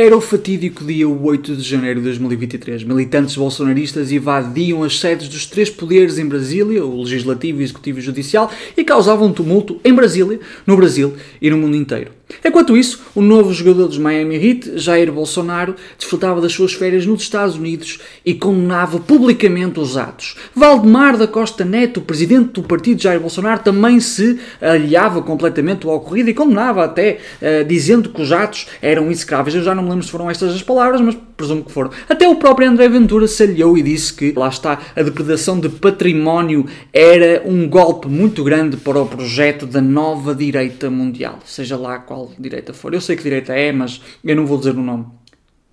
Era o fatídico dia 8 de janeiro de 2023. Militantes bolsonaristas invadiam as sedes dos três poderes em Brasília, o Legislativo, o Executivo e o Judicial, e causavam tumulto em Brasília, no Brasil e no mundo inteiro. Enquanto isso, o novo jogador dos Miami Heat, Jair Bolsonaro, desfrutava das suas férias nos Estados Unidos e condenava publicamente os atos. Valdemar da Costa Neto, presidente do partido Jair Bolsonaro, também se aliava completamente ao ocorrido e condenava até, uh, dizendo que os atos eram execráveis. Eu já não me lembro se foram estas as palavras, mas presumo que foram. Até o próprio André Ventura se aliou e disse que, lá está, a depredação de património era um golpe muito grande para o projeto da nova direita mundial, seja lá qual qual direita for. Eu sei que direita é, mas eu não vou dizer o nome.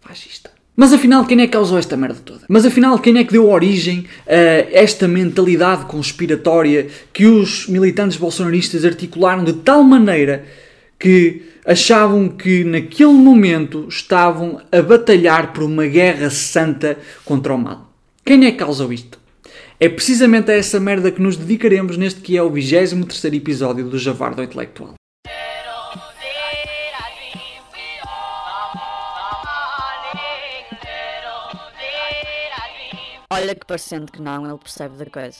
Fascista. Mas afinal, quem é que causou esta merda toda? Mas afinal, quem é que deu origem a esta mentalidade conspiratória que os militantes bolsonaristas articularam de tal maneira que achavam que naquele momento estavam a batalhar por uma guerra santa contra o mal? Quem é que causou isto? É precisamente a essa merda que nos dedicaremos neste que é o 23 episódio do Javardo Intelectual. Olha que parecendo que não, ele percebe da coisa.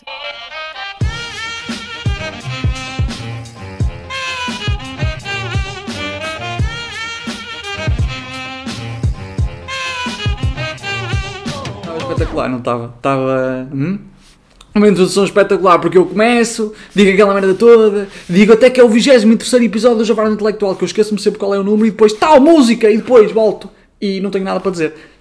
Estava espetacular, não estava? Estava. Hum? Uma introdução espetacular, porque eu começo, digo aquela merda toda, digo até que é o 23 episódio do Javardo Intelectual, que eu esqueço-me sempre qual é o número, e depois tal música, e depois volto, e não tenho nada para dizer.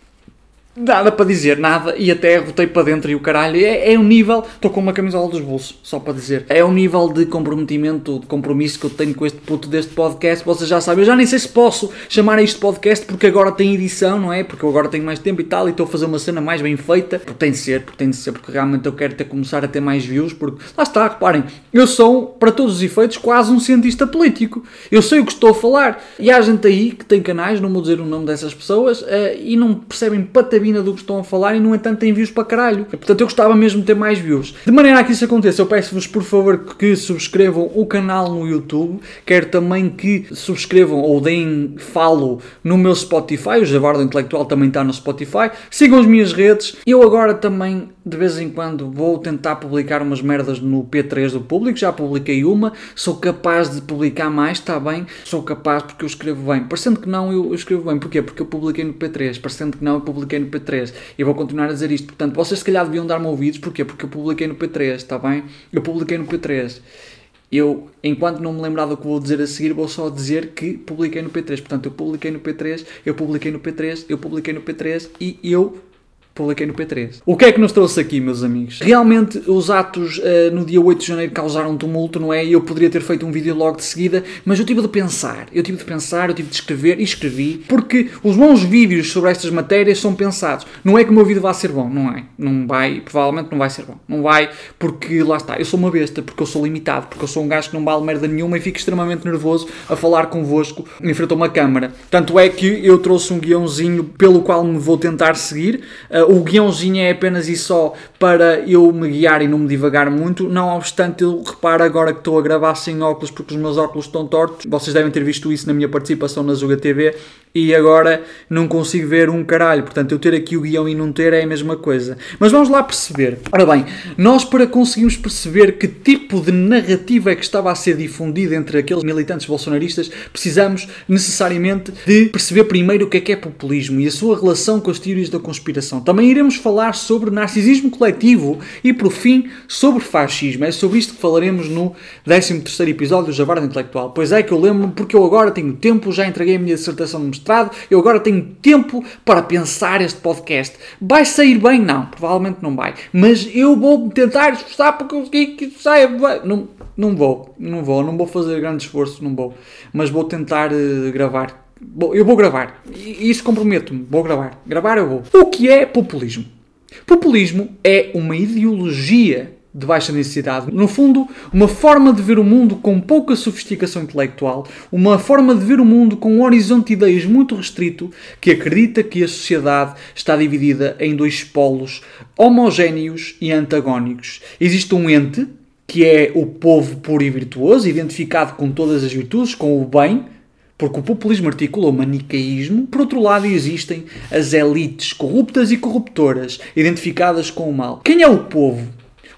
Nada para dizer, nada, e até rotei para dentro e o caralho. É, é um nível. Estou com uma camisola dos bolsos, só para dizer. É um nível de comprometimento, de compromisso que eu tenho com este puto deste podcast. Vocês já sabem, eu já nem sei se posso chamar isto podcast porque agora tem edição, não é? Porque eu agora tenho mais tempo e tal, e estou a fazer uma cena mais bem feita. Porque tem de ser, porque tem de ser, porque realmente eu quero ter, começar a ter mais views. Porque lá está, reparem, eu sou, para todos os efeitos, quase um cientista político. Eu sei o que estou a falar. E há gente aí que tem canais, não vou dizer o nome dessas pessoas, uh, e não percebem do que estão a falar e, no entanto, têm views para caralho. Portanto, eu gostava mesmo de ter mais views. De maneira a que isso aconteça, eu peço-vos, por favor, que subscrevam o canal no YouTube. Quero também que subscrevam ou deem follow no meu Spotify. O Javardo Intelectual também está no Spotify. Sigam as minhas redes. Eu agora também, de vez em quando, vou tentar publicar umas merdas no P3 do público. Já publiquei uma. Sou capaz de publicar mais, está bem? Sou capaz porque eu escrevo bem. Parecendo que não, eu, eu escrevo bem. Porquê? Porque eu publiquei no P3. Parecendo que não, eu publiquei no P3. E vou continuar a dizer isto. Portanto, vocês se calhar deviam dar-me ouvidos. Porquê? Porque eu publiquei no P3, está bem? Eu publiquei no P3. Eu, enquanto não me lembrar do que vou dizer a seguir, vou só dizer que publiquei no P3. Portanto, eu publiquei no P3, eu publiquei no P3, eu publiquei no P3 e eu publiquei no P3. O que é que nos trouxe aqui, meus amigos? Realmente, os atos uh, no dia 8 de janeiro causaram tumulto, não é? Eu poderia ter feito um vídeo logo de seguida, mas eu tive de pensar, eu tive de pensar, eu tive de escrever e escrevi, porque os bons vídeos sobre estas matérias são pensados. Não é que o meu vídeo vá ser bom, não é? Não vai, provavelmente não vai ser bom. Não vai, porque lá está, eu sou uma besta, porque eu sou limitado, porque eu sou um gajo que não vale merda nenhuma e fico extremamente nervoso a falar convosco em frente a uma câmara. Tanto é que eu trouxe um guiãozinho pelo qual me vou tentar seguir. Uh, o guiãozinho é apenas e só para eu me guiar e não me divagar muito. Não obstante, eu reparo agora que estou a gravar sem óculos porque os meus óculos estão tortos. Vocês devem ter visto isso na minha participação na Zuga TV e agora não consigo ver um caralho. Portanto, eu ter aqui o guião e não ter é a mesma coisa. Mas vamos lá perceber. Ora bem, nós para conseguirmos perceber que tipo de narrativa é que estava a ser difundida entre aqueles militantes bolsonaristas, precisamos necessariamente de perceber primeiro o que é que é populismo e a sua relação com as teorias da conspiração. Também iremos falar sobre narcisismo coletivo e, por fim, sobre fascismo. É sobre isto que falaremos no 13º episódio do Javarda Intelectual. Pois é que eu lembro porque eu agora tenho tempo, já entreguei a minha dissertação de mestrado, eu agora tenho tempo para pensar este podcast. Vai sair bem? Não, provavelmente não vai. Mas eu vou tentar esforçar para conseguir que saia bem. Não, não vou, não vou, não vou fazer grande esforço, não vou. Mas vou tentar uh, gravar. Eu vou gravar. Isso comprometo-me. Vou gravar. Gravar eu vou. O que é populismo? Populismo é uma ideologia de baixa densidade. No fundo, uma forma de ver o mundo com pouca sofisticação intelectual, uma forma de ver o mundo com um horizonte de ideias muito restrito, que acredita que a sociedade está dividida em dois polos homogéneos e antagónicos. Existe um ente, que é o povo puro e virtuoso, identificado com todas as virtudes, com o bem, Porque o populismo articula o manicaísmo, por outro lado existem as elites corruptas e corruptoras, identificadas com o mal. Quem é o povo?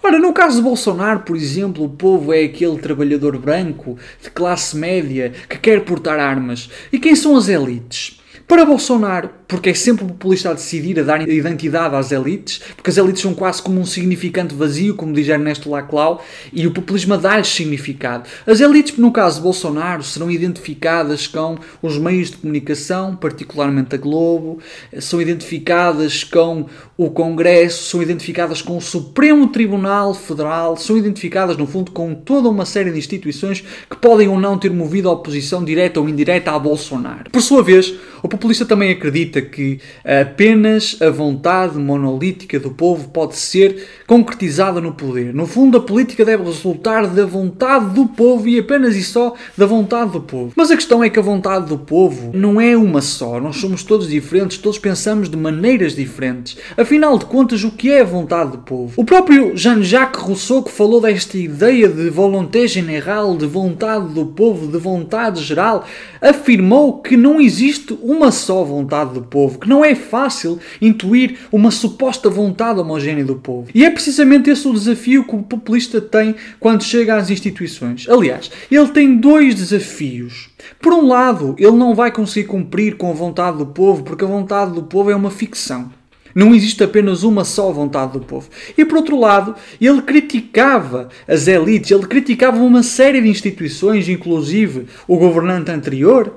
Ora, no caso de Bolsonaro, por exemplo, o povo é aquele trabalhador branco, de classe média, que quer portar armas. E quem são as elites? Para Bolsonaro, porque é sempre o populista a decidir, a dar identidade às elites, porque as elites são quase como um significante vazio, como diz Ernesto Laclau, e o populismo dá-lhes significado. As elites, no caso de Bolsonaro, serão identificadas com os meios de comunicação, particularmente a Globo, são identificadas com o Congresso, são identificadas com o Supremo Tribunal Federal, são identificadas, no fundo, com toda uma série de instituições que podem ou não ter movido a oposição direta ou indireta a Bolsonaro. Por sua vez, o populista também acredita acredita que apenas a vontade monolítica do povo pode ser concretizada no poder. No fundo, a política deve resultar da vontade do povo e apenas e só da vontade do povo. Mas a questão é que a vontade do povo não é uma só. Nós somos todos diferentes, todos pensamos de maneiras diferentes. Afinal de contas, o que é a vontade do povo? O próprio Jean-Jacques Rousseau que falou desta ideia de volonté générale, de vontade do povo, de vontade geral, afirmou que não existe uma só vontade do povo, que não é fácil intuir uma suposta vontade homogénea do povo. E é precisamente esse o desafio que o populista tem quando chega às instituições. Aliás, ele tem dois desafios. Por um lado, ele não vai conseguir cumprir com a vontade do povo, porque a vontade do povo é uma ficção. Não existe apenas uma só vontade do povo. E por outro lado, ele criticava as elites, ele criticava uma série de instituições, inclusive o governante anterior,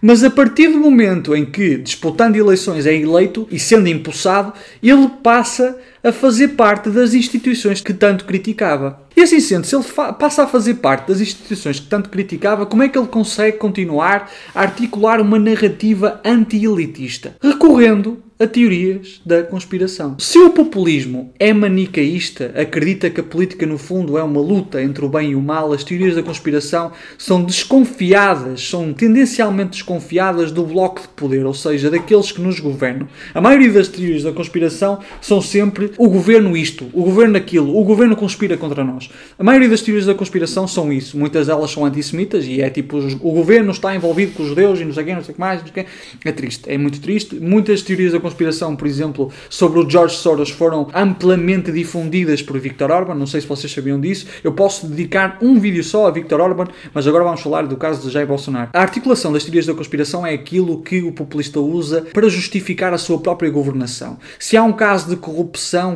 mas a partir do momento em que, disputando eleições, é eleito e sendo impulsado, ele passa a fazer parte das instituições que tanto criticava. E assim sendo, se ele passa a fazer parte das instituições que tanto criticava, como é que ele consegue continuar a articular uma narrativa anti-elitista? Recorrendo a teorias da conspiração. Se o populismo é manicaísta, acredita que a política no fundo é uma luta entre o bem e o mal, as teorias da conspiração são desconfiadas, são tendencialmente desconfiadas do bloco de poder, ou seja, daqueles que nos governam. A maioria das teorias da conspiração são sempre o governo isto, o governo aquilo, o governo conspira contra nós. A maioria das teorias da conspiração são isso. Muitas delas são antissemitas e é tipo o governo está envolvido com os judeus e não sei quem, não sei o que mais, não sei o que. É triste, é muito triste. Muitas teorias da conspiração, por exemplo, sobre o George Soros foram amplamente difundidas por Viktor Orban. Não sei se vocês sabiam disso. Eu posso dedicar um vídeo só a Viktor Orban, mas agora vamos falar do caso de Jair Bolsonaro. A articulação das teorias da conspiração é aquilo que o populista usa para justificar a sua própria governação. Se há um caso de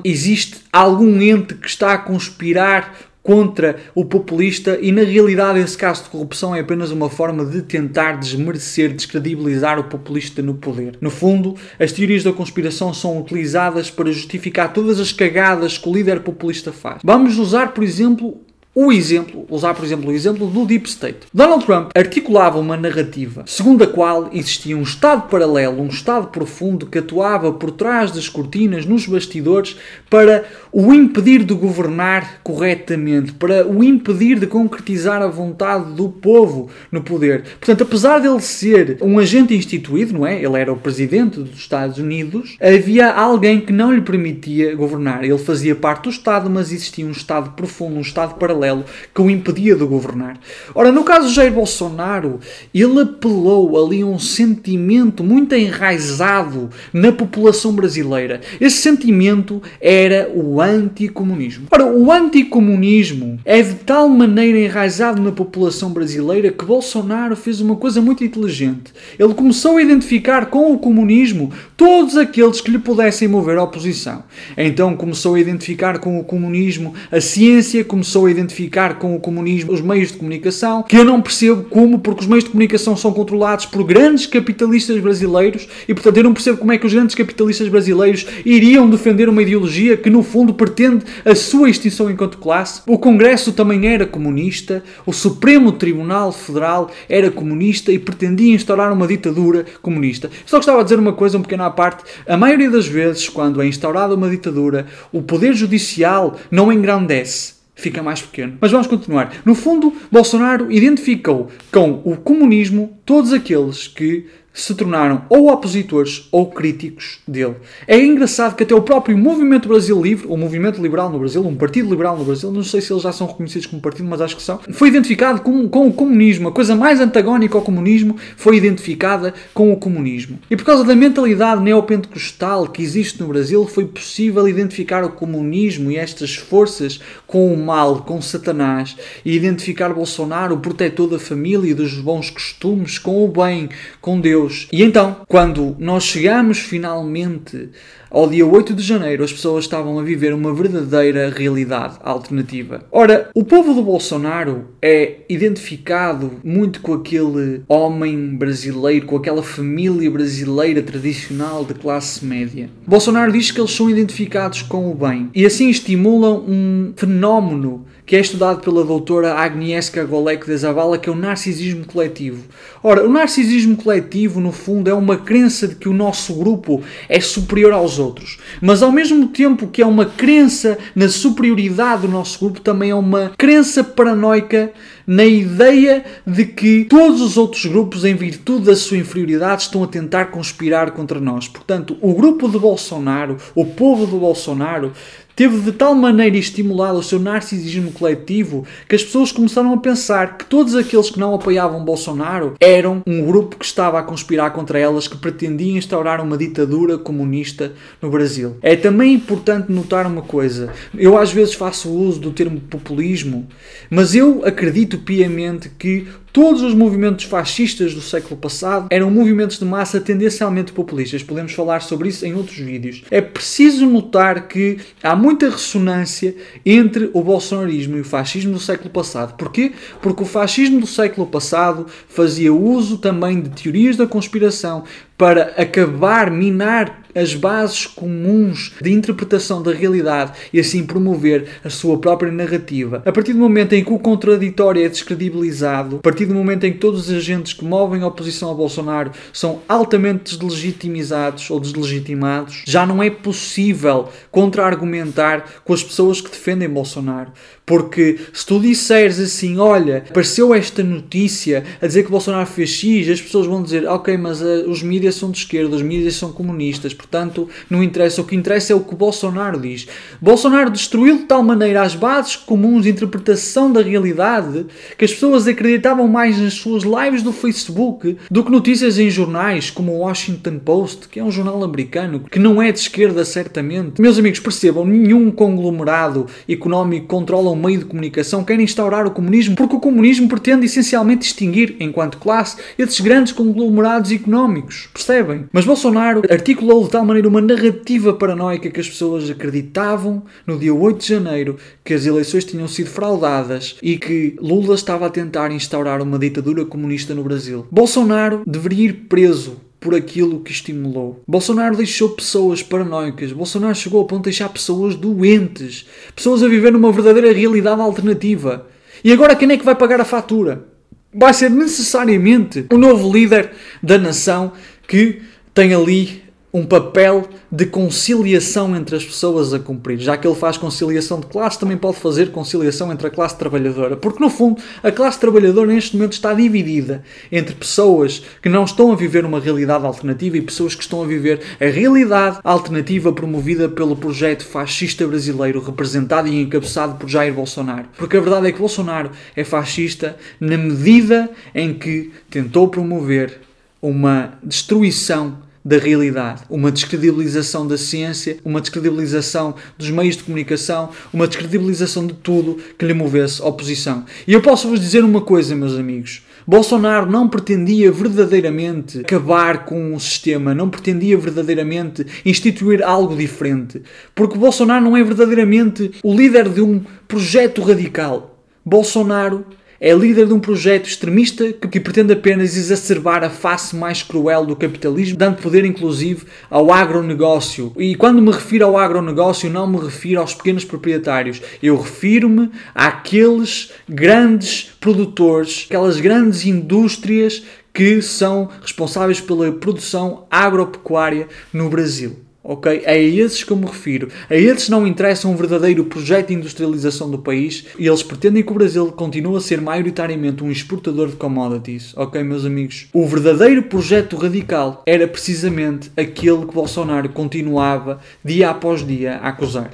existe algum ente que está a conspirar contra o populista e na realidade esse caso de corrupção é apenas uma forma de tentar desmerecer, descredibilizar o populista no poder. No fundo, as teorias da conspiração são utilizadas para justificar todas as cagadas que o líder populista faz. Vamos usar, por exemplo, o exemplo, usar por exemplo o exemplo do Deep State. Donald Trump articulava uma narrativa segundo a qual existia um Estado paralelo, um Estado profundo que atuava por trás das cortinas, nos bastidores, para o impedir de governar corretamente, para o impedir de concretizar a vontade do povo no poder. Portanto, apesar dele ser um agente instituído, não é? Ele era o presidente dos Estados Unidos, havia alguém que não lhe permitia governar. Ele fazia parte do Estado, mas existia um Estado profundo, um Estado paralelo paralelo que o impedia de governar. Ora, no caso de Jair Bolsonaro, ele apelou ali a um sentimento muito enraizado na população brasileira. Esse sentimento era o anticomunismo. Ora, o anticomunismo é de tal maneira enraizado na população brasileira que Bolsonaro fez uma coisa muito inteligente. Ele começou a identificar com o comunismo todos aqueles que lhe pudessem mover a oposição. Então começou a identificar com o comunismo a ciência, começou a identificar identificar com o comunismo os meios de comunicação, que eu não percebo como, porque os meios de comunicação são controlados por grandes capitalistas brasileiros e, portanto, eu não percebo como é que os grandes capitalistas brasileiros iriam defender uma ideologia que, no fundo, pretende a sua extinção enquanto classe. O Congresso também era comunista, o Supremo Tribunal Federal era comunista e pretendia instaurar uma ditadura comunista. Só gostava de dizer uma coisa, um pequeno à parte. A maioria das vezes, quando é instaurada uma ditadura, o poder judicial não engrandece fica mais pequeno. Mas vamos continuar. No fundo, Bolsonaro identificou com o comunismo todos aqueles que se tornaram ou opositores ou críticos dele. É engraçado que até o próprio Movimento Brasil Livre, o Movimento Liberal no Brasil, um partido liberal no Brasil, não sei se eles já são reconhecidos como partido, mas acho que são, foi identificado com, com o comunismo. A coisa mais antagónica ao comunismo foi identificada com o comunismo. E por causa da mentalidade neopentecostal que existe no Brasil, foi possível identificar o comunismo e estas forças com o mal, com Satanás, e identificar Bolsonaro, o protetor da família e dos bons costumes, com o bem, com Deus. E então, quando nós chegamos finalmente ao dia 8 de janeiro, as pessoas estavam a viver uma verdadeira realidade alternativa. Ora, o povo do Bolsonaro é identificado muito com aquele homem brasileiro, com aquela família brasileira tradicional de classe média. Bolsonaro diz que eles são identificados com o bem e assim estimulam um fenómeno que é estudado pela doutora Agnieszka Golek de Zavala, que é o narcisismo coletivo. Ora, o narcisismo coletivo, no fundo, é uma crença de que o nosso grupo é superior aos outros. Mas ao mesmo tempo que é uma crença na superioridade do nosso grupo, também é uma crença paranoica na ideia de que todos os outros grupos, em virtude da sua inferioridade, estão a tentar conspirar contra nós. Portanto, o grupo de Bolsonaro, o povo de Bolsonaro, teve de tal maneira estimulado o seu narcisismo coletivo que as pessoas começaram a pensar que todos aqueles que não apoiavam Bolsonaro eram um grupo que estava a conspirar contra elas, que pretendia instaurar uma ditadura comunista no Brasil. É também importante notar uma coisa. Eu às vezes faço uso do termo populismo, mas eu acredito piamente que Todos os movimentos fascistas do século passado eram movimentos de massa tendencialmente populistas. Podemos falar sobre isso em outros vídeos. É preciso notar que há muita ressonância entre o bolsonarismo e o fascismo do século passado. Porquê? Porque o fascismo do século passado fazia uso também de teorias da conspiração para acabar, minar as bases comuns de interpretação da realidade e assim promover a sua própria narrativa. A partir do momento em que o contraditório é descredibilizado, a partir do momento em que todos os agentes que movem a oposição a Bolsonaro são altamente deslegitimizados ou deslegitimados, já não é possível contra-argumentar com as pessoas que defendem Bolsonaro. Porque se tu disseres assim, olha, apareceu esta notícia a dizer que Bolsonaro fez X, as pessoas vão dizer, ok, mas uh, os mídias são de esquerda, os mídias são comunistas, portanto não interessa. O que interessa é o que Bolsonaro diz. Bolsonaro destruiu de tal maneira as bases comuns de interpretação da realidade que as pessoas acreditavam mais nas suas lives do Facebook do que notícias em jornais como o Washington Post, que é um jornal americano, que não é de esquerda certamente. Meus amigos, percebam, nenhum conglomerado económico controla um meio de comunicação quer instaurar o comunismo porque o comunismo pretende essencialmente distinguir, enquanto classe, esses grandes conglomerados económicos. Percebem? Mas Bolsonaro articulou tal maneira uma narrativa paranoica que as pessoas acreditavam no dia 8 de janeiro que as eleições tinham sido fraudadas e que Lula estava a tentar instaurar uma ditadura comunista no Brasil. Bolsonaro deveria ir preso por aquilo que estimulou. Bolsonaro deixou pessoas paranoicas. Bolsonaro chegou ao ponto de deixar pessoas doentes. Pessoas a viver numa verdadeira realidade alternativa. E agora quem é que vai pagar a fatura? Vai ser necessariamente o novo líder da nação que tem ali um papel de conciliação entre as pessoas a cumprir. Já que ele faz conciliação de classe, também pode fazer conciliação entre a classe trabalhadora. Porque, no fundo, a classe trabalhadora neste momento está dividida entre pessoas que não estão a viver uma realidade alternativa e pessoas que estão a viver a realidade alternativa promovida pelo projeto fascista brasileiro, representado e encabeçado por Jair Bolsonaro. Porque a verdade é que Bolsonaro é fascista na medida em que tentou promover uma destruição da realidade, uma descredibilização da ciência, uma descredibilização dos meios de comunicação, uma descredibilização de tudo que lhe movesse oposição. E eu posso vos dizer uma coisa, meus amigos. Bolsonaro não pretendia verdadeiramente acabar com o sistema, não pretendia verdadeiramente instituir algo diferente, porque Bolsonaro não é verdadeiramente o líder de um projeto radical. Bolsonaro é líder de um projeto extremista que, que, pretende apenas exacerbar a face mais cruel do capitalismo, dando poder inclusive ao agronegócio. E quando me refiro ao agronegócio, não me refiro aos pequenos proprietários, eu refiro-me àqueles grandes produtores, aquelas grandes indústrias que são responsáveis pela produção agropecuária no Brasil. Ok? É a esses que eu me refiro. A esses não interessa um verdadeiro projeto de industrialização do país e eles pretendem que o Brasil continue a ser maioritariamente um exportador de commodities, ok, meus amigos? O verdadeiro projeto radical era precisamente aquele que Bolsonaro continuava dia após dia a acusar: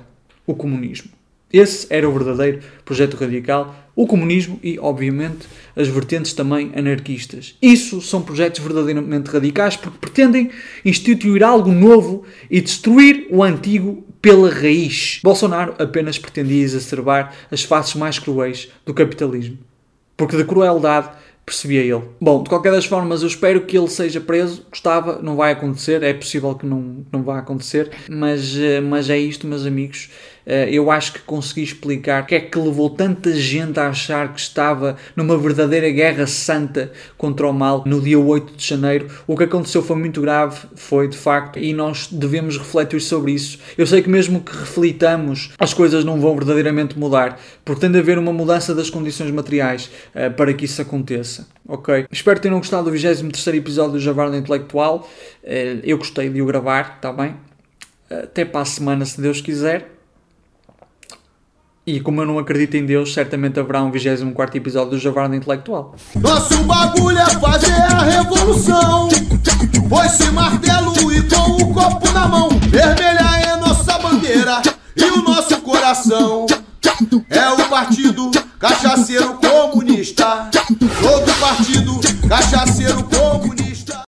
o comunismo. Esse era o verdadeiro projeto radical, o comunismo e, obviamente, as vertentes também anarquistas. Isso são projetos verdadeiramente radicais porque pretendem instituir algo novo e destruir o antigo pela raiz. Bolsonaro apenas pretendia exacerbar as faces mais cruéis do capitalismo. Porque de crueldade percebia ele. Bom, de qualquer das formas, eu espero que ele seja preso. Gostava, não vai acontecer, é possível que não, não vá acontecer, mas, eh, mas é isto, meus amigos. Eh, eu acho que consegui explicar o que é que levou tanta gente a achar que estava numa verdadeira guerra santa contra o mal no dia 8 de janeiro. O que aconteceu foi muito grave, foi de facto, e nós devemos refletir sobre isso. Eu sei que mesmo que reflitamos, as coisas não vão verdadeiramente mudar, porque tem de haver uma mudança das condições materiais uh, para que isso aconteça. Ok? Espero que tenham gostado do 23 episódio do Javarda Intelectual. Uh, eu gostei de o gravar, está bem? Até para a semana, se Deus quiser. E como eu não acredito em Deus, certamente haverá um 24 episódio do Javarda Intelectual. Nosso bagulho é fazer a revolução. Foi-se martelo e com o copo na mão. Vermelha é nossa bandeira e o nosso coração. É o partido cachaceiro comunista. Todo partido cachaceiro comunista.